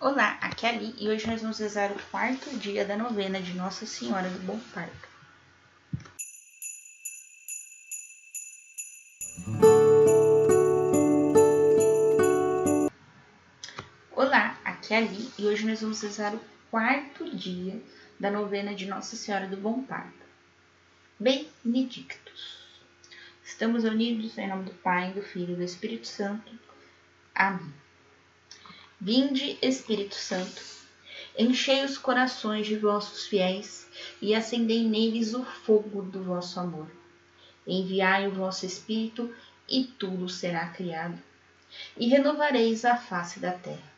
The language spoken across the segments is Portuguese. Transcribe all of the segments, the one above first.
Olá, aqui é a Ali e hoje nós vamos rezar o quarto dia da novena de Nossa Senhora do Bom Parto. Olá, aqui é a Ali e hoje nós vamos rezar o quarto dia da novena de Nossa Senhora do Bom Parto. Benedictus. Estamos unidos em nome do Pai, do Filho e do Espírito Santo. Amém. Vinde, Espírito Santo, enchei os corações de vossos fiéis e acendei neles o fogo do vosso amor. Enviai o vosso Espírito e tudo será criado, e renovareis a face da terra.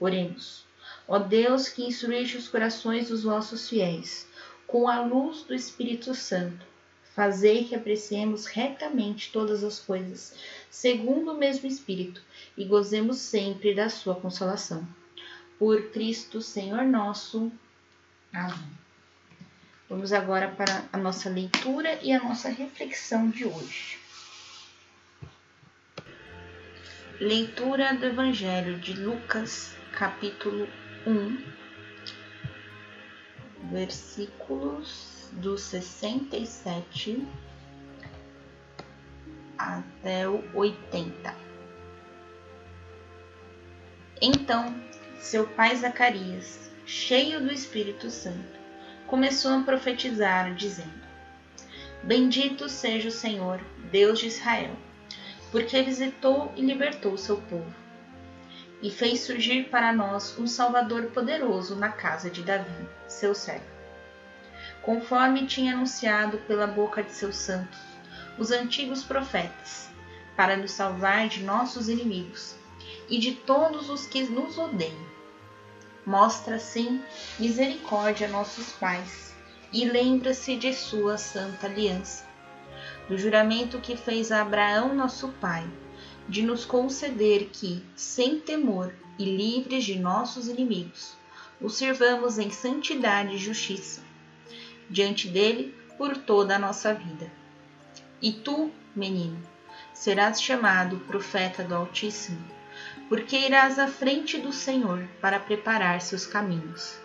Oremos. Ó Deus, que instruíste os corações dos vossos fiéis, com a luz do Espírito Santo, fazei que apreciemos retamente todas as coisas, segundo o mesmo Espírito, e gozemos sempre da sua consolação. Por Cristo, Senhor nosso. Amém. Vamos agora para a nossa leitura e a nossa reflexão de hoje. Leitura do Evangelho de Lucas, capítulo 1, versículos do 67 até o 80. Então, seu pai Zacarias, cheio do Espírito Santo, começou a profetizar, dizendo: Bendito seja o Senhor, Deus de Israel, porque visitou e libertou seu povo, e fez surgir para nós um Salvador poderoso na casa de Davi, seu servo. Conforme tinha anunciado pela boca de seus santos, os antigos profetas, para nos salvar de nossos inimigos e de todos os que nos odeiam. Mostra, sim, misericórdia a nossos pais e lembra-se de sua santa aliança, do juramento que fez a Abraão, nosso pai, de nos conceder que, sem temor e livres de nossos inimigos, o servamos em santidade e justiça, diante dele por toda a nossa vida. E tu, menino, serás chamado profeta do Altíssimo porque irás à frente do Senhor para preparar seus caminhos,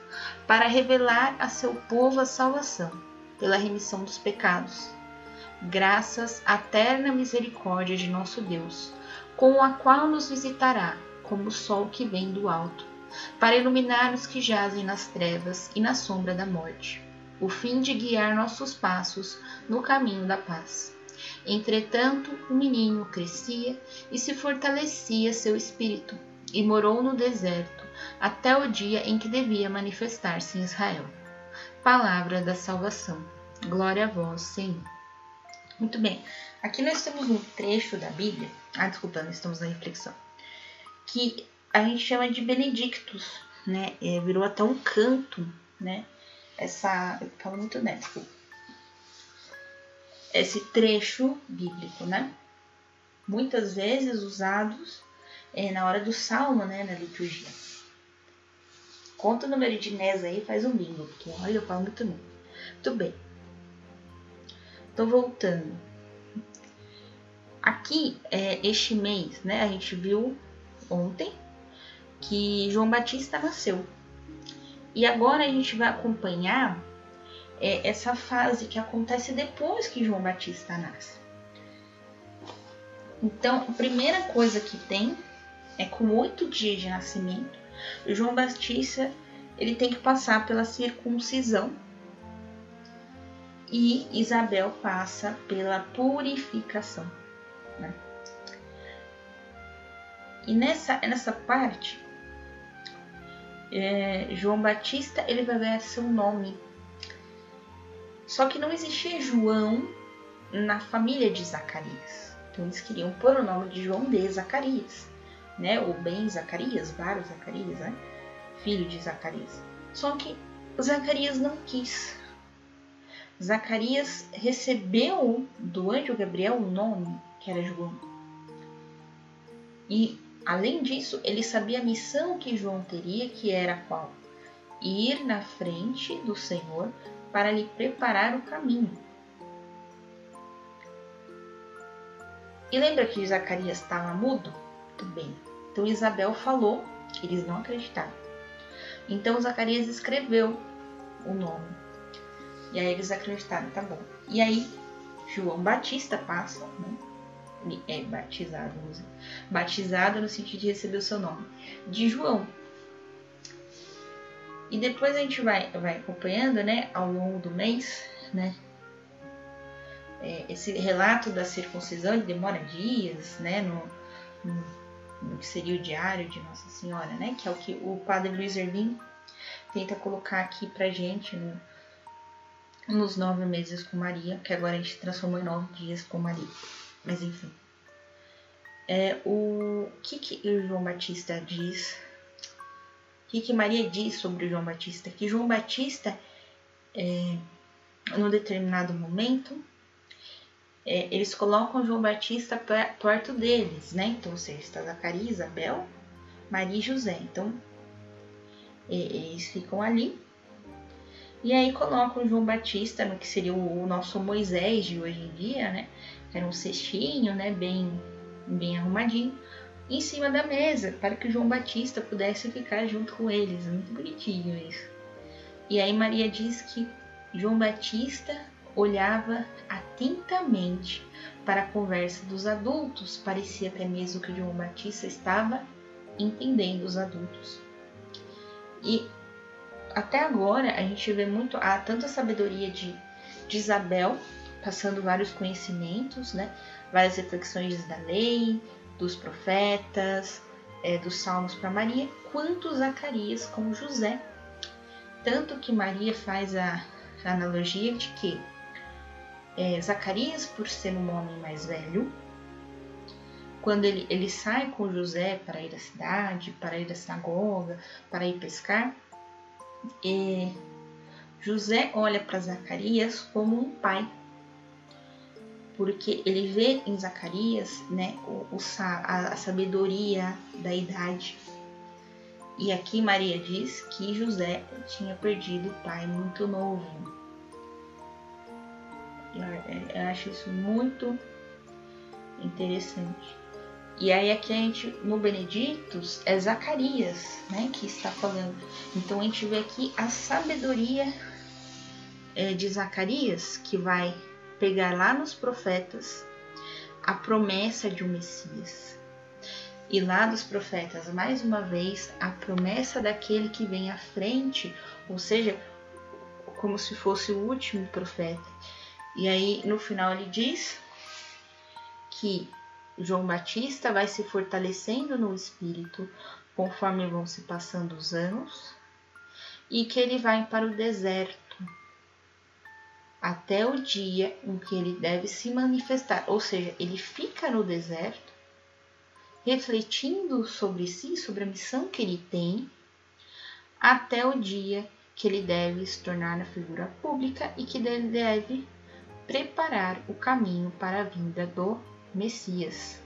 para revelar a seu povo a salvação, pela remissão dos pecados. Graças à terna misericórdia de nosso Deus, com a qual nos visitará como o sol que vem do alto, para iluminar os que jazem nas trevas e na sombra da morte, o fim de guiar nossos passos no caminho da paz. Entretanto, o menino crescia e se fortalecia seu espírito, e morou no deserto até o dia em que devia manifestar-se em Israel. Palavra da salvação. Glória a vós, Senhor. Muito bem, aqui nós temos um trecho da Bíblia, ah, desculpa, estamos na reflexão, que a gente chama de Benedictus, né? É, virou até um canto, né? Essa. Eu falo muito né, desculpa esse trecho bíblico, né? Muitas vezes usados é, na hora do salmo, né, na liturgia. Conta o número de Nés aí faz um bingo, porque olha, eu falo muito número. Muito bem. Tô voltando. Aqui, é, este mês, né, a gente viu ontem que João Batista nasceu. E agora a gente vai acompanhar é essa fase que acontece depois que João Batista nasce. Então, a primeira coisa que tem é com oito dias de nascimento, João Batista ele tem que passar pela circuncisão e Isabel passa pela purificação. Né? E nessa, nessa parte, é, João Batista ele vai ganhar seu nome só que não existia João na família de Zacarias. Então eles queriam pôr o nome de João de Zacarias, né? Ou bem Zacarias, vários Zacarias, né? Filho de Zacarias. Só que Zacarias não quis. Zacarias recebeu do anjo Gabriel um nome que era João. E além disso, ele sabia a missão que João teria, que era qual? Ir na frente do Senhor para lhe preparar o caminho. E lembra que Zacarias estava mudo? Muito bem. Então Isabel falou, eles não acreditaram. Então Zacarias escreveu o nome. E aí eles acreditaram, tá bom. E aí João Batista passa, né? É batizado, batizado no sentido de receber o seu nome, de João. E depois a gente vai, vai acompanhando, né, ao longo do mês, né, é, esse relato da circuncisão ele demora dias, né, no, no, que seria o diário de Nossa Senhora, né, que é o que o padre Luiz Erlim tenta colocar aqui pra gente no, nos nove meses com Maria, que agora a gente transformou em nove dias com Maria. Mas enfim. É, o que, que o João Batista diz? O que, que Maria diz sobre o João Batista? Que João Batista, é, num determinado momento, é, eles colocam João Batista perto deles, né? Então, ou seja, está Zacarias, Isabel, Maria e José. Então, eles ficam ali e aí colocam João Batista no que seria o nosso Moisés de hoje em dia, né? Era um cestinho, né? Bem, bem arrumadinho, em cima da mesa, para que João Batista pudesse ficar junto com eles. Muito bonitinho isso. E aí Maria diz que João Batista olhava atentamente para a conversa dos adultos. Parecia até mesmo que João Batista estava entendendo os adultos. E até agora a gente vê muito há tanta sabedoria de, de Isabel passando vários conhecimentos, né? Várias reflexões da lei, dos profetas, é, dos salmos para Maria, quanto Zacarias com José. Tanto que Maria faz a, a analogia de que é, Zacarias, por ser um homem mais velho, quando ele, ele sai com José para ir à cidade, para ir à sinagoga, para ir pescar, e José olha para Zacarias como um pai, porque ele vê em Zacarias né, o, o, a, a sabedoria da idade. E aqui Maria diz que José tinha perdido o pai muito novo. Eu, acho isso muito interessante. E aí aqui a gente, no Benedictus, é Zacarias, né, que está falando. Então a gente vê aqui a sabedoria é, de Zacarias, que vai pegar lá nos profetas a promessa de um Messias. E lá dos profetas, mais uma vez, a promessa daquele que vem à frente, ou seja, como se fosse o último profeta. E aí no final ele diz que João Batista vai se fortalecendo no espírito conforme vão se passando os anos e que ele vai para o deserto até o dia em que ele deve se manifestar, ou seja, ele fica no deserto refletindo sobre si, sobre a missão que ele tem, até o dia que ele deve se tornar na figura pública e que ele deve preparar o caminho para a vinda do Messias,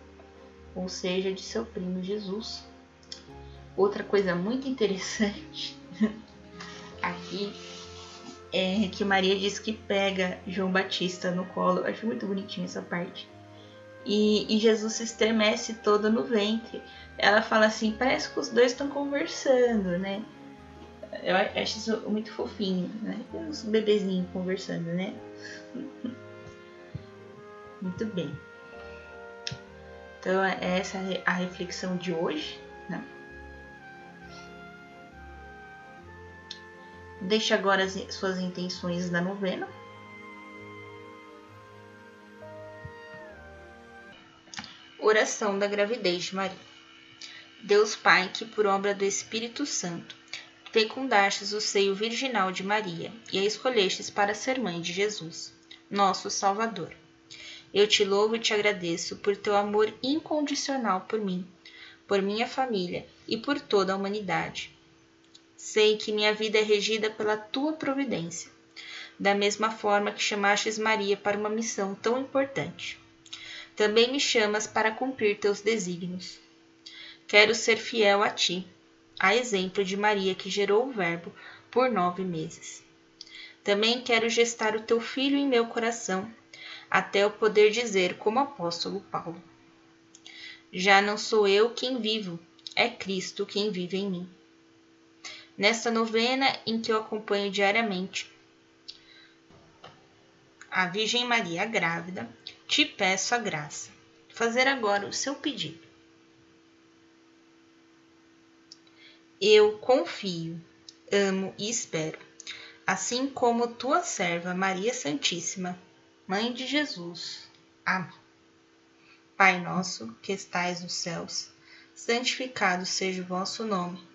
ou seja, de seu primo Jesus. Outra coisa muito interessante aqui é que Maria diz que pega João Batista no colo. Eu acho muito bonitinho essa parte. E, e, Jesus se estremece todo no ventre. Ela fala assim: parece que os dois estão conversando, né? Eu acho isso muito fofinho, né? Os bebezinhos conversando, né? Muito bem. Então, é essa a reflexão de hoje. Deixe agora as suas intenções da novena. Oração da gravidez de Maria. Deus Pai, que por obra do Espírito Santo fecundastes o seio virginal de Maria e a escolhestes para ser mãe de Jesus, nosso Salvador eu te louvo e te agradeço por teu amor incondicional por mim, por minha família e por toda a humanidade. Sei que minha vida é regida pela tua providência, da mesma forma que chamastes Maria para uma missão tão importante. Também me chamas para cumprir teus desígnios. Quero ser fiel a ti, a exemplo de Maria que gerou o Verbo por nove meses. Também quero gestar o teu filho em meu coração até eu poder dizer, como apóstolo Paulo: Já não sou eu quem vivo, é Cristo quem vive em mim. Nesta novena em que eu acompanho diariamente a Virgem Maria grávida, te peço a graça. Fazer agora o seu pedido. Eu confio, amo e espero, assim como tua serva Maria Santíssima, Mãe de Jesus. Amém. Pai nosso, que estais nos céus, santificado seja o vosso nome.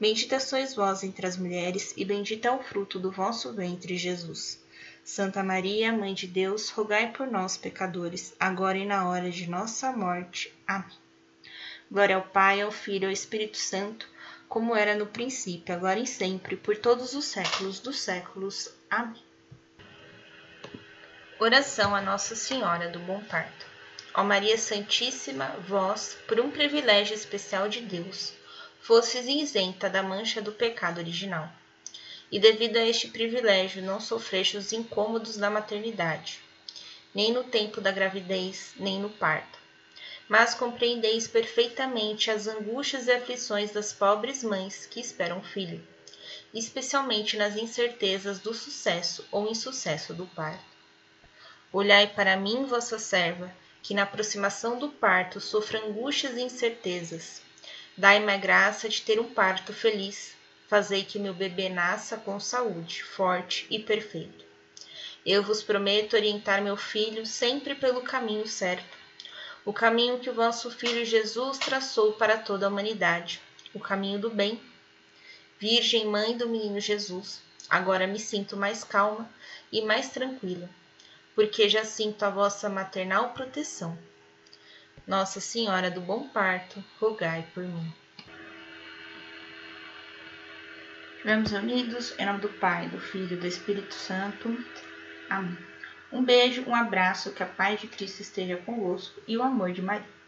Bendita sois vós entre as mulheres, e bendito é o fruto do vosso ventre, Jesus. Santa Maria, Mãe de Deus, rogai por nós, pecadores, agora e na hora de nossa morte. Amém. Glória ao Pai, ao Filho e ao Espírito Santo, como era no princípio, agora e sempre, por todos os séculos dos séculos. Amém. Oração a Nossa Senhora do Bom Parto. Ó Maria Santíssima, vós, por um privilégio especial de Deus, fostes isenta da mancha do pecado original. E devido a este privilégio não sofreste os incômodos da maternidade, nem no tempo da gravidez, nem no parto. Mas compreendeis perfeitamente as angústias e aflições das pobres mães que esperam filho, especialmente nas incertezas do sucesso ou insucesso do parto. Olhai para mim, vossa serva, que na aproximação do parto sofro angústias e incertezas. Dai-me a graça de ter um parto feliz. Fazei que meu bebê nasça com saúde, forte e perfeito. Eu vos prometo orientar meu filho sempre pelo caminho certo, o caminho que o vosso filho Jesus traçou para toda a humanidade, o caminho do bem. Virgem Mãe do Menino Jesus, agora me sinto mais calma e mais tranquila porque já sinto a vossa maternal proteção. Nossa Senhora do Bom Parto, rogai por mim. Estivemos unidos em nome do Pai, do Filho e do Espírito Santo. Amém. Um beijo, um abraço, que a paz de Cristo esteja convosco e o amor de Maria.